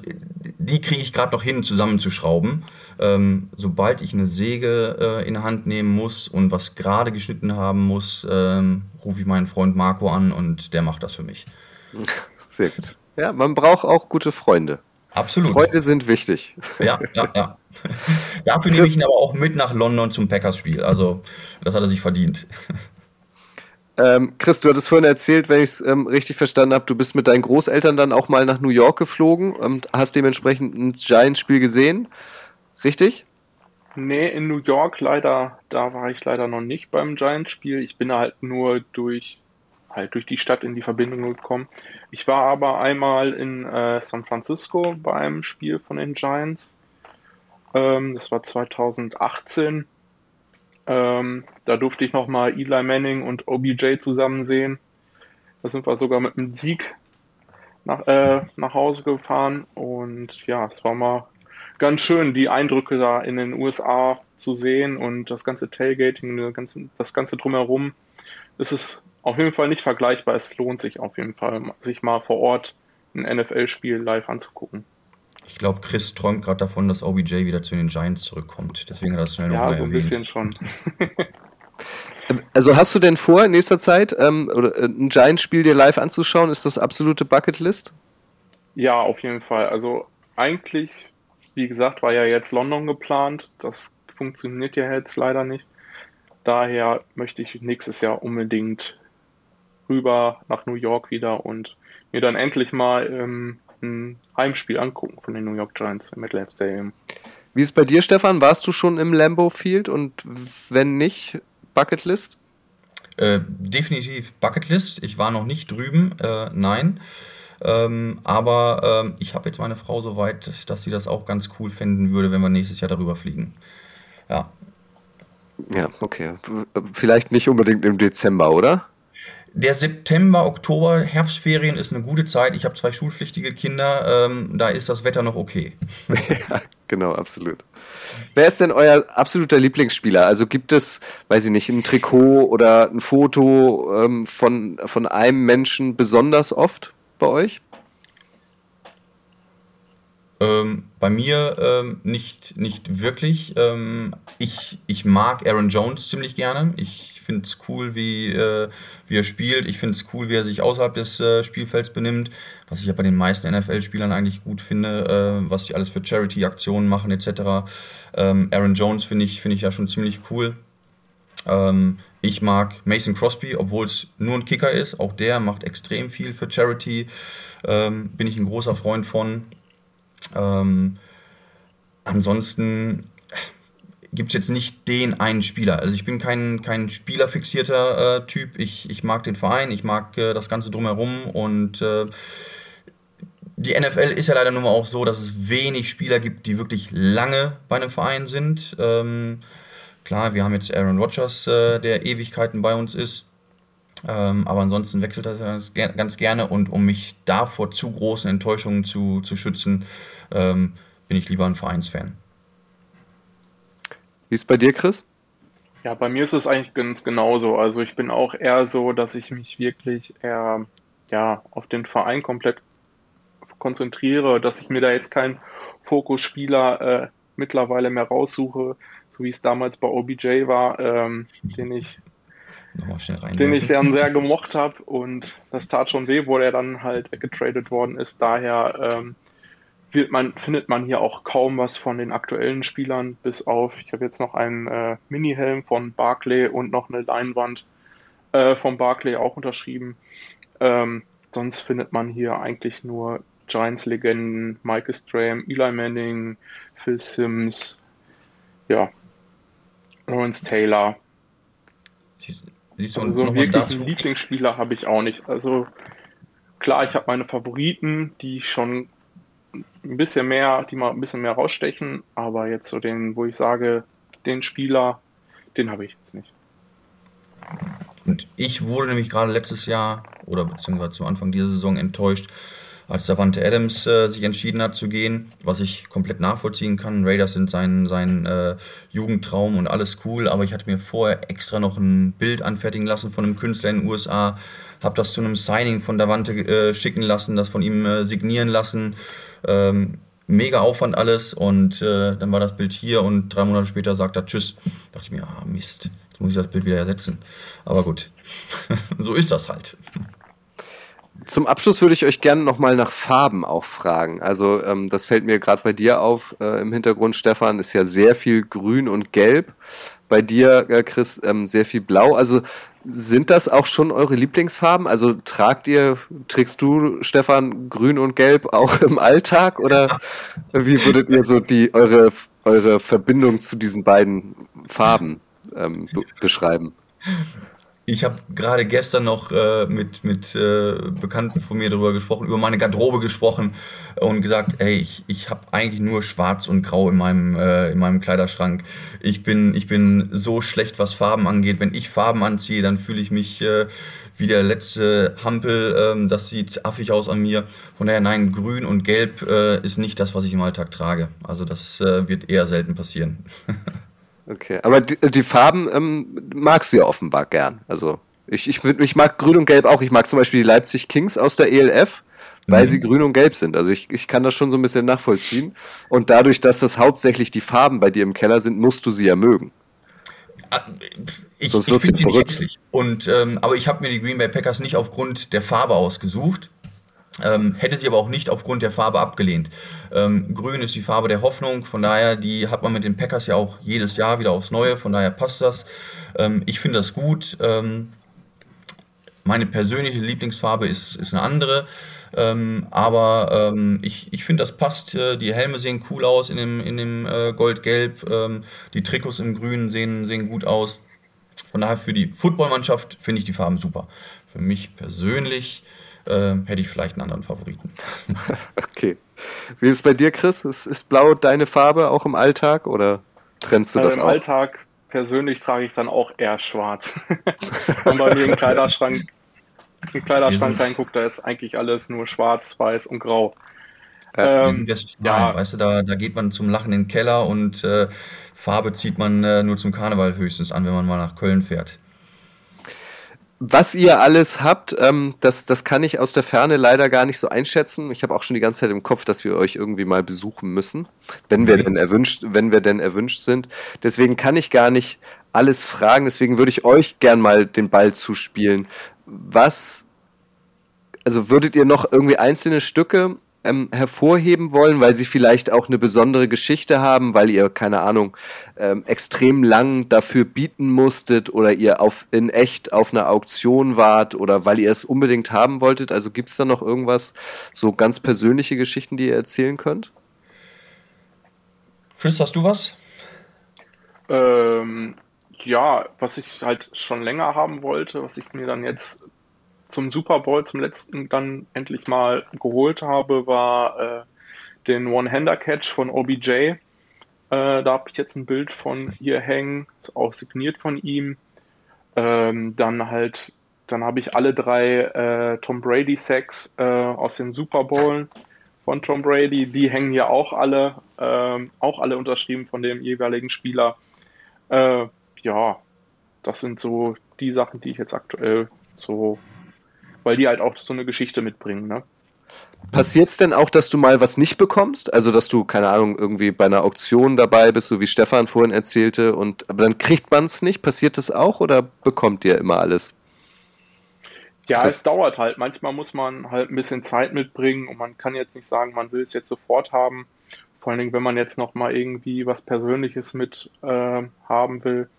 die kriege ich gerade noch hin, zusammenzuschrauben. Ähm, sobald ich eine Säge äh, in der Hand nehmen muss und was gerade geschnitten haben muss, ähm, rufe ich meinen Freund Marco an und der macht das für mich. Sehr gut. Ja, man braucht auch gute Freunde. Absolut. Freunde sind wichtig. Ja, ja, ja. Dafür nehme ich ihn aber auch mit nach London zum Packers-Spiel. Also, das hat er sich verdient. Ähm, Chris, du hattest vorhin erzählt, wenn ich es ähm, richtig verstanden habe, du bist mit deinen Großeltern dann auch mal nach New York geflogen und hast dementsprechend ein Giants-Spiel gesehen. Richtig? Nee, in New York leider, da war ich leider noch nicht beim Giants-Spiel. Ich bin halt nur durch, halt durch die Stadt in die Verbindung gekommen. Ich war aber einmal in äh, San Francisco beim Spiel von den Giants. Ähm, das war 2018. Ähm, da durfte ich nochmal Eli Manning und OBJ zusammen sehen. Da sind wir sogar mit einem Sieg nach, äh, nach Hause gefahren. Und ja, es war mal ganz schön, die Eindrücke da in den USA zu sehen und das ganze Tailgating, das ganze, das ganze drumherum. Es ist auf jeden Fall nicht vergleichbar. Es lohnt sich auf jeden Fall, sich mal vor Ort ein NFL-Spiel live anzugucken. Ich glaube, Chris träumt gerade davon, dass OBJ wieder zu den Giants zurückkommt. Deswegen hat er das schnell Ja, nochmal so ein erwähnt. bisschen schon. Also hast du denn vor, in nächster Zeit ähm, oder, äh, ein Giants-Spiel dir live anzuschauen? Ist das absolute Bucketlist? Ja, auf jeden Fall. Also eigentlich, wie gesagt, war ja jetzt London geplant. Das funktioniert ja jetzt leider nicht. Daher möchte ich nächstes Jahr unbedingt rüber nach New York wieder und mir dann endlich mal ähm, ein Heimspiel angucken von den New York Giants im MetLife Stadium. Wie ist es bei dir, Stefan? Warst du schon im Lambeau Field und wenn nicht, Bucketlist? Äh, definitiv Bucketlist. Ich war noch nicht drüben, äh, nein. Ähm, aber ähm, ich habe jetzt meine Frau so weit, dass sie das auch ganz cool finden würde, wenn wir nächstes Jahr darüber fliegen. Ja. Ja, okay. Vielleicht nicht unbedingt im Dezember, oder? Der September, Oktober, Herbstferien ist eine gute Zeit. Ich habe zwei schulpflichtige Kinder, ähm, da ist das Wetter noch okay. ja, genau, absolut. Wer ist denn euer absoluter Lieblingsspieler? Also gibt es, weiß ich nicht, ein Trikot oder ein Foto ähm, von, von einem Menschen besonders oft bei euch? Ähm, bei mir ähm, nicht, nicht wirklich. Ähm, ich, ich mag Aaron Jones ziemlich gerne. Ich finde es cool, wie, äh, wie er spielt. Ich finde es cool, wie er sich außerhalb des äh, Spielfelds benimmt. Was ich ja bei den meisten NFL-Spielern eigentlich gut finde, äh, was sie alles für Charity-Aktionen machen etc. Ähm, Aaron Jones finde ich, find ich ja schon ziemlich cool. Ähm, ich mag Mason Crosby, obwohl es nur ein Kicker ist. Auch der macht extrem viel für Charity. Ähm, bin ich ein großer Freund von. Ähm, ansonsten gibt es jetzt nicht den einen Spieler. Also ich bin kein, kein spielerfixierter äh, Typ. Ich, ich mag den Verein, ich mag äh, das Ganze drumherum und äh, die NFL ist ja leider nun mal auch so, dass es wenig Spieler gibt, die wirklich lange bei einem Verein sind. Ähm, klar, wir haben jetzt Aaron Rodgers, äh, der Ewigkeiten bei uns ist. Ähm, aber ansonsten wechselt das ganz, gerne und um mich davor zu großen Enttäuschungen zu, zu schützen, ähm, bin ich lieber ein Vereinsfan. Wie ist bei dir, Chris? Ja, bei mir ist es eigentlich ganz genauso. Also ich bin auch eher so, dass ich mich wirklich eher ja, auf den Verein komplett konzentriere, dass ich mir da jetzt keinen Fokusspieler äh, mittlerweile mehr raussuche, so wie es damals bei OBJ war, ähm, den ich den ich dann sehr gemocht habe und das tat schon weh, wo er dann halt weggetradet worden ist. Daher ähm, wird man, findet man hier auch kaum was von den aktuellen Spielern, bis auf, ich habe jetzt noch einen äh, Mini-Helm von Barclay und noch eine Leinwand äh, von Barclay auch unterschrieben. Ähm, sonst findet man hier eigentlich nur Giants-Legenden, Michael Strahm, Eli Manning, Phil Sims, ja, Lawrence Taylor. Siehst, siehst du also so wirklich einen Lieblingsspieler habe ich auch nicht. Also klar, ich habe meine Favoriten, die schon ein bisschen mehr, die mal ein bisschen mehr rausstechen, aber jetzt so den, wo ich sage, den Spieler, den habe ich jetzt nicht. Und ich wurde nämlich gerade letztes Jahr oder beziehungsweise zum Anfang dieser Saison enttäuscht, als Davante Adams äh, sich entschieden hat zu gehen, was ich komplett nachvollziehen kann. Raiders sind sein, sein äh, Jugendtraum und alles cool, aber ich hatte mir vorher extra noch ein Bild anfertigen lassen von einem Künstler in den USA, habe das zu einem Signing von Davante äh, schicken lassen, das von ihm äh, signieren lassen. Ähm, mega Aufwand alles und äh, dann war das Bild hier und drei Monate später sagt er Tschüss. Da dachte ich mir, ah Mist, jetzt muss ich das Bild wieder ersetzen. Aber gut, so ist das halt. Zum Abschluss würde ich euch gerne nochmal nach Farben auch fragen. Also ähm, das fällt mir gerade bei dir auf äh, im Hintergrund, Stefan, ist ja sehr viel Grün und Gelb. Bei dir, äh, Chris, ähm, sehr viel Blau. Also sind das auch schon eure Lieblingsfarben? Also tragt ihr, trägst du, Stefan, Grün und Gelb auch im Alltag? Oder wie würdet ihr so die eure, eure Verbindung zu diesen beiden Farben ähm, beschreiben? Ich habe gerade gestern noch äh, mit, mit äh, Bekannten von mir darüber gesprochen, über meine Garderobe gesprochen und gesagt, ey, ich, ich habe eigentlich nur Schwarz und Grau in meinem, äh, in meinem Kleiderschrank. Ich bin, ich bin so schlecht, was Farben angeht. Wenn ich Farben anziehe, dann fühle ich mich äh, wie der letzte Hampel. Ähm, das sieht affig aus an mir. Von daher, nein, Grün und Gelb äh, ist nicht das, was ich im Alltag trage. Also das äh, wird eher selten passieren. Okay, aber die, die Farben ähm, magst du ja offenbar gern. Also ich, ich, ich mag Grün und Gelb auch. Ich mag zum Beispiel die Leipzig Kings aus der ELF, weil mhm. sie grün und gelb sind. Also ich, ich kann das schon so ein bisschen nachvollziehen. Und dadurch, dass das hauptsächlich die Farben bei dir im Keller sind, musst du sie ja mögen. Ah, ich, Sonst ich finde sie verrückt. Und, ähm, aber ich habe mir die Green Bay Packers nicht aufgrund der Farbe ausgesucht. Ähm, hätte sie aber auch nicht aufgrund der Farbe abgelehnt. Ähm, Grün ist die Farbe der Hoffnung, von daher, die hat man mit den Packers ja auch jedes Jahr wieder aufs Neue, von daher passt das. Ähm, ich finde das gut. Ähm, meine persönliche Lieblingsfarbe ist, ist eine andere, ähm, aber ähm, ich, ich finde, das passt. Äh, die Helme sehen cool aus in dem, in dem äh, Gold-Gelb, die Trikots im Grün sehen, sehen gut aus. Von daher für die Footballmannschaft finde ich die Farben super. Für mich persönlich äh, hätte ich vielleicht einen anderen Favoriten. okay. Wie ist es bei dir, Chris? Ist, ist Blau deine Farbe auch im Alltag oder trennst du also das im auch? Im Alltag persönlich trage ich dann auch eher schwarz. Wenn man bei mir im Kleiderschrank, im Kleiderschrank reinguckt, da ist eigentlich alles nur schwarz, weiß und grau. Ähm, ja, weißt du, da, da geht man zum Lachen in den Keller und äh, Farbe zieht man äh, nur zum Karneval höchstens an, wenn man mal nach Köln fährt. Was ihr alles habt, ähm, das, das kann ich aus der Ferne leider gar nicht so einschätzen. Ich habe auch schon die ganze Zeit im Kopf, dass wir euch irgendwie mal besuchen müssen, wenn wir denn erwünscht, wenn wir denn erwünscht sind. Deswegen kann ich gar nicht alles fragen. Deswegen würde ich euch gern mal den Ball zuspielen. Was, also würdet ihr noch irgendwie einzelne Stücke ähm, hervorheben wollen, weil sie vielleicht auch eine besondere Geschichte haben, weil ihr, keine Ahnung, ähm, extrem lang dafür bieten musstet oder ihr auf, in echt auf einer Auktion wart oder weil ihr es unbedingt haben wolltet? Also gibt es da noch irgendwas, so ganz persönliche Geschichten, die ihr erzählen könnt? Chris, hast du was? Ähm, ja, was ich halt schon länger haben wollte, was ich mir dann jetzt zum Super Bowl zum letzten dann endlich mal geholt habe, war äh, den One-Hander-Catch von OBJ. Äh, da habe ich jetzt ein Bild von hier hängen, auch signiert von ihm. Ähm, dann halt, dann habe ich alle drei äh, Tom Brady Sacks äh, aus dem Super Bowl von Tom Brady. Die hängen hier auch alle, ähm, auch alle unterschrieben von dem jeweiligen Spieler. Äh, ja, das sind so die Sachen, die ich jetzt aktuell so weil die halt auch so eine Geschichte mitbringen. Ne? Passiert es denn auch, dass du mal was nicht bekommst? Also, dass du, keine Ahnung, irgendwie bei einer Auktion dabei bist, so wie Stefan vorhin erzählte, und aber dann kriegt man es nicht? Passiert das auch oder bekommt ihr immer alles? Ja, es dauert halt. Manchmal muss man halt ein bisschen Zeit mitbringen und man kann jetzt nicht sagen, man will es jetzt sofort haben. Vor allen Dingen, wenn man jetzt noch mal irgendwie was Persönliches mit äh, haben will,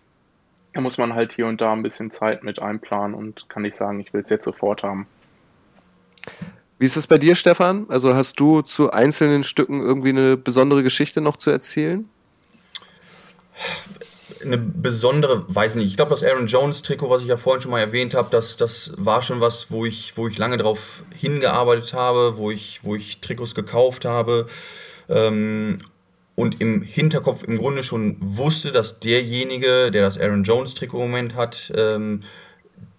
da muss man halt hier und da ein bisschen Zeit mit einplanen und kann nicht sagen, ich will es jetzt sofort haben. Wie ist es bei dir, Stefan? Also hast du zu einzelnen Stücken irgendwie eine besondere Geschichte noch zu erzählen? Eine besondere, weiß nicht. Ich glaube, das Aaron Jones Trikot, was ich ja vorhin schon mal erwähnt habe, das, das war schon was, wo ich, wo ich lange darauf hingearbeitet habe, wo ich, wo ich Trikots gekauft habe. Ähm, und im Hinterkopf im Grunde schon wusste, dass derjenige, der das Aaron Jones Trikot Moment hat, ähm,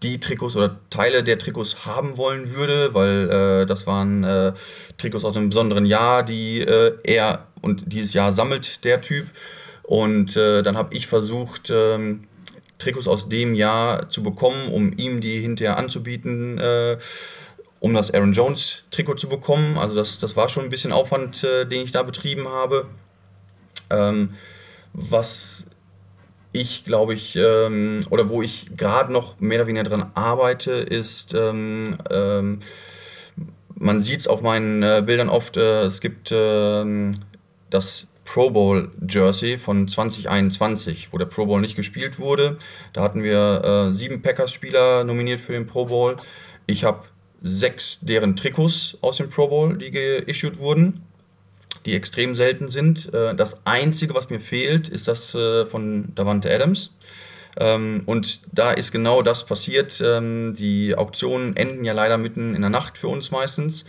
die Trikots oder Teile der Trikots haben wollen würde, weil äh, das waren äh, Trikots aus einem besonderen Jahr, die äh, er und dieses Jahr sammelt der Typ. Und äh, dann habe ich versucht, ähm, Trikots aus dem Jahr zu bekommen, um ihm die hinterher anzubieten, äh, um das Aaron Jones Trikot zu bekommen. Also das, das war schon ein bisschen Aufwand, äh, den ich da betrieben habe. Ähm, was ich glaube ich, ähm, oder wo ich gerade noch mehr oder weniger dran arbeite, ist, ähm, ähm, man sieht es auf meinen äh, Bildern oft, äh, es gibt äh, das Pro Bowl Jersey von 2021, wo der Pro Bowl nicht gespielt wurde. Da hatten wir äh, sieben Packers-Spieler nominiert für den Pro Bowl. Ich habe sechs deren Trikots aus dem Pro Bowl, die geissued wurden die extrem selten sind. Äh, das Einzige, was mir fehlt, ist das äh, von Davante Adams. Ähm, und da ist genau das passiert. Ähm, die Auktionen enden ja leider mitten in der Nacht für uns meistens.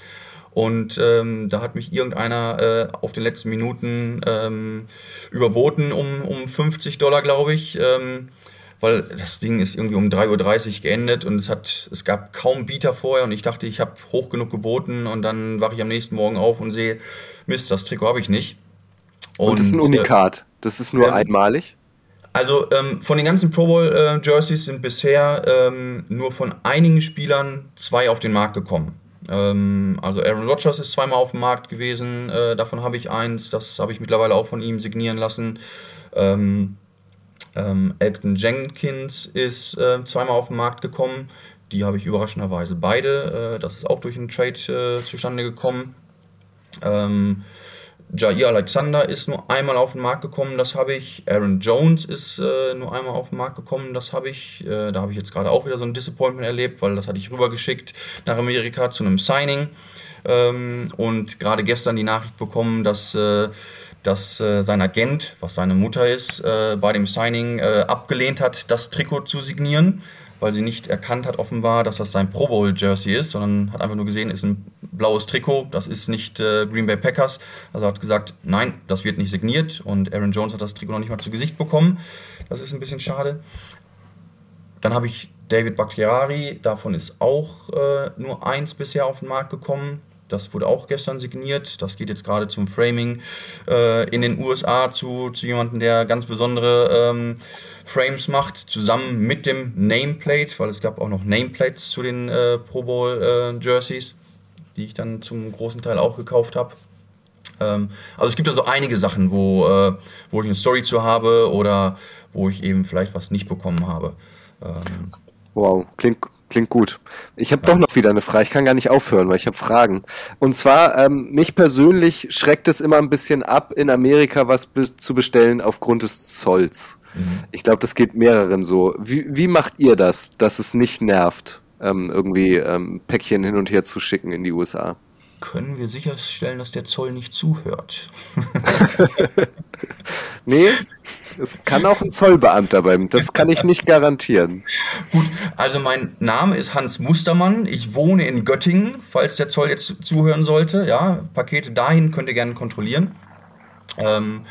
Und ähm, da hat mich irgendeiner äh, auf den letzten Minuten ähm, überboten um, um 50 Dollar, glaube ich. Ähm, weil das Ding ist irgendwie um 3.30 Uhr geendet und es, hat, es gab kaum Bieter vorher und ich dachte, ich habe hoch genug geboten und dann wache ich am nächsten Morgen auf und sehe, Mist, das Trikot habe ich nicht. Und, und das ist ein Unikat, das ist nur ähm, einmalig? Also ähm, von den ganzen Pro Bowl äh, Jerseys sind bisher ähm, nur von einigen Spielern zwei auf den Markt gekommen. Ähm, also Aaron Rodgers ist zweimal auf dem Markt gewesen, äh, davon habe ich eins, das habe ich mittlerweile auch von ihm signieren lassen. Ähm, ähm, Elton Jenkins ist äh, zweimal auf den Markt gekommen. Die habe ich überraschenderweise beide. Äh, das ist auch durch einen Trade äh, zustande gekommen. Ähm, Jair Alexander ist nur einmal auf den Markt gekommen, das habe ich. Aaron Jones ist äh, nur einmal auf den Markt gekommen, das habe ich. Äh, da habe ich jetzt gerade auch wieder so ein Disappointment erlebt, weil das hatte ich rübergeschickt nach Amerika zu einem Signing. Ähm, und gerade gestern die Nachricht bekommen, dass äh, dass äh, sein Agent, was seine Mutter ist, äh, bei dem Signing äh, abgelehnt hat, das Trikot zu signieren, weil sie nicht erkannt hat offenbar, dass das sein Pro Bowl Jersey ist, sondern hat einfach nur gesehen, ist ein blaues Trikot, das ist nicht äh, Green Bay Packers. Also hat gesagt, nein, das wird nicht signiert und Aaron Jones hat das Trikot noch nicht mal zu Gesicht bekommen. Das ist ein bisschen schade. Dann habe ich David Bakhtiari, davon ist auch äh, nur eins bisher auf den Markt gekommen. Das wurde auch gestern signiert. Das geht jetzt gerade zum Framing äh, in den USA zu, zu jemandem, der ganz besondere ähm, Frames macht, zusammen mit dem Nameplate, weil es gab auch noch Nameplates zu den äh, Pro Bowl äh, Jerseys, die ich dann zum großen Teil auch gekauft habe. Ähm, also es gibt also einige Sachen, wo, äh, wo ich eine Story zu habe oder wo ich eben vielleicht was nicht bekommen habe. Ähm, Wow, klingt, klingt gut. Ich habe doch noch wieder eine Frage. Ich kann gar nicht aufhören, weil ich habe Fragen. Und zwar, ähm, mich persönlich schreckt es immer ein bisschen ab, in Amerika was be zu bestellen aufgrund des Zolls. Ich glaube, das geht mehreren so. Wie, wie macht ihr das, dass es nicht nervt, ähm, irgendwie ähm, Päckchen hin und her zu schicken in die USA? können wir sicherstellen, dass der Zoll nicht zuhört? Nee, es kann auch ein Zollbeamter beim. Das kann ich nicht garantieren. Gut, also mein Name ist Hans Mustermann. Ich wohne in Göttingen, falls der Zoll jetzt zuhören sollte. Ja, Pakete dahin könnt ihr gerne kontrollieren. Ähm,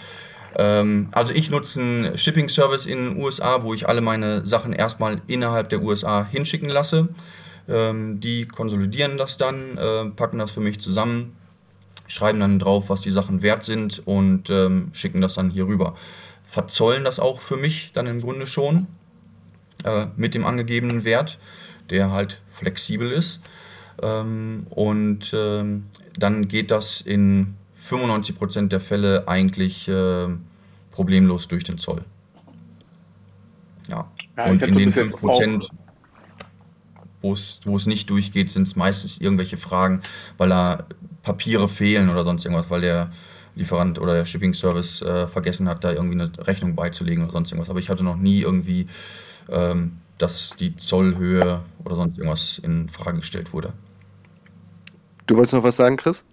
ähm, also ich nutze einen Shipping-Service in den USA, wo ich alle meine Sachen erstmal innerhalb der USA hinschicken lasse. Ähm, die konsolidieren das dann, äh, packen das für mich zusammen, schreiben dann drauf, was die Sachen wert sind und ähm, schicken das dann hier rüber. Verzollen das auch für mich dann im Grunde schon äh, mit dem angegebenen Wert, der halt flexibel ist. Ähm, und ähm, dann geht das in 95% der Fälle eigentlich äh, problemlos durch den Zoll. Ja, Ja, und in den bis jetzt 5%, wo es, wo es nicht durchgeht, sind es meistens irgendwelche Fragen, weil da Papiere fehlen oder sonst irgendwas, weil der Lieferant oder der Shipping Service äh, vergessen hat, da irgendwie eine Rechnung beizulegen oder sonst irgendwas. Aber ich hatte noch nie irgendwie, ähm, dass die Zollhöhe oder sonst irgendwas in Frage gestellt wurde. Du wolltest noch was sagen, Chris?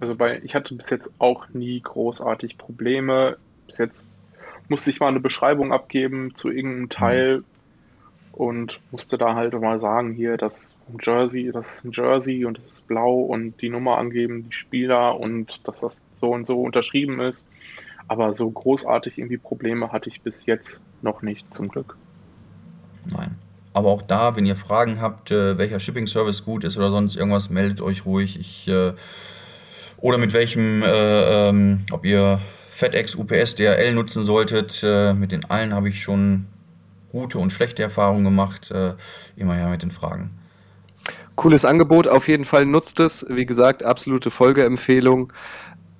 Also bei, ich hatte bis jetzt auch nie großartig Probleme. Bis jetzt musste ich mal eine Beschreibung abgeben zu irgendeinem Teil und musste da halt mal sagen, hier, das Jersey, das ist ein Jersey und das ist blau und die Nummer angeben, die Spieler und dass das so und so unterschrieben ist. Aber so großartig irgendwie Probleme hatte ich bis jetzt noch nicht, zum Glück. Nein. Aber auch da, wenn ihr Fragen habt, äh, welcher Shipping Service gut ist oder sonst irgendwas, meldet euch ruhig. Ich, äh, oder mit welchem, äh, ähm, ob ihr FedEx, UPS, DHL nutzen solltet. Äh, mit den allen habe ich schon gute und schlechte Erfahrungen gemacht. Äh, immer ja mit den Fragen. Cooles Angebot, auf jeden Fall nutzt es. Wie gesagt, absolute Folgeempfehlung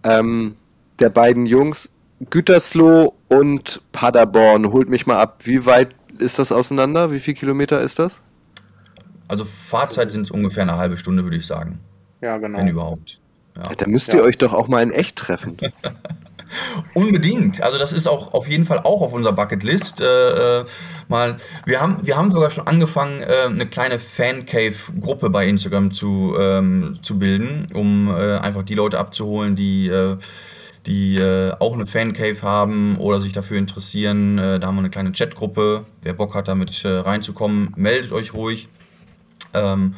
ähm, der beiden Jungs. Gütersloh und Paderborn, holt mich mal ab. Wie weit ist das auseinander? Wie viel Kilometer ist das? Also Fahrzeit sind es ungefähr eine halbe Stunde, würde ich sagen. Ja, genau. Wenn überhaupt. Ja. Da müsst Ja. ihr euch doch auch mal in echt treffen. Unbedingt. Also das ist auch auf jeden Fall auch auf unserer Bucketlist. Äh, äh, mal, wir haben, wir haben sogar schon angefangen, äh, eine kleine Fan-Cave-Gruppe bei Instagram zu, ähm, zu bilden, um äh, einfach die Leute abzuholen, die, äh, die äh, auch eine Fan-Cave haben oder sich dafür interessieren. Da haben wir eine kleine Chatgruppe. Wer Bock hat, damit reinzukommen, meldet euch ruhig. Ähm,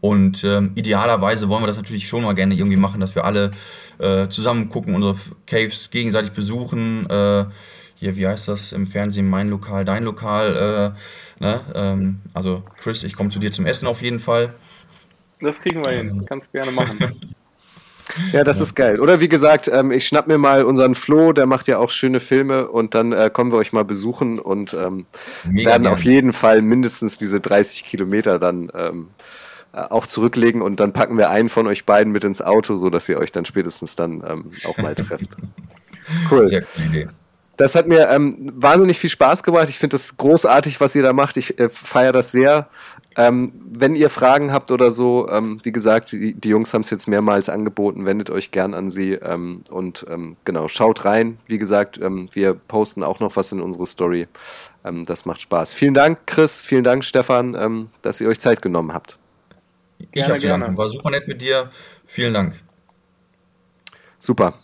und ähm, idealerweise wollen wir das natürlich schon mal gerne irgendwie machen, dass wir alle äh, zusammen gucken, unsere Caves gegenseitig besuchen. Äh, hier, wie heißt das im Fernsehen? Mein Lokal, dein Lokal. Äh, ne? ähm, also, Chris, ich komme zu dir zum Essen auf jeden Fall. Das kriegen wir hin. Kannst gerne machen. Ja, das ist geil. Oder wie gesagt, ähm, ich schnapp mir mal unseren Flo, der macht ja auch schöne Filme und dann äh, kommen wir euch mal besuchen und ähm, werden gerne. auf jeden Fall mindestens diese 30 Kilometer dann ähm, äh, auch zurücklegen und dann packen wir einen von euch beiden mit ins Auto, so dass ihr euch dann spätestens dann ähm, auch mal trefft. Cool. Sehr Idee. Das hat mir ähm, wahnsinnig viel Spaß gemacht. Ich finde das großartig, was ihr da macht. Ich äh, feiere das sehr. Ähm, wenn ihr Fragen habt oder so, ähm, wie gesagt, die, die Jungs haben es jetzt mehrmals angeboten, wendet euch gern an sie ähm, und ähm, genau, schaut rein. Wie gesagt, wir posten auch noch was in unsere Story. Das macht Spaß. Vielen Dank, Chris, vielen Dank, Stefan, dass ihr euch Zeit genommen habt. Ich habe zu danken. War super nett mit dir. Vielen Dank. Super.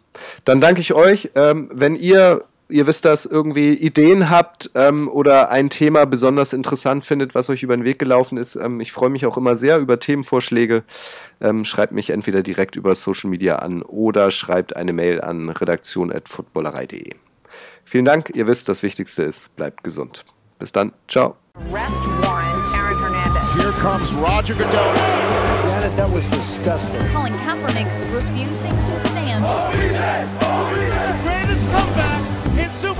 Dann danke ich euch. Ähm, wenn ihr ihr wisst das, irgendwie Ideen habt ähm, oder ein Thema besonders interessant findet, was euch über den Weg gelaufen ist. Ähm, ich freue mich auch immer sehr über Themenvorschläge. Ähm, schreibt mich entweder direkt über Social Media an oder schreibt eine Mail an redaktion.footballerei.de. Vielen Dank, ihr wisst, das Wichtigste ist, bleibt gesund. Bis dann, ciao. Hernandez. Here comes Roger Goodell. Janet, that was disgusting. Colin Kaepernick refusing to stand. Greatest comeback in Super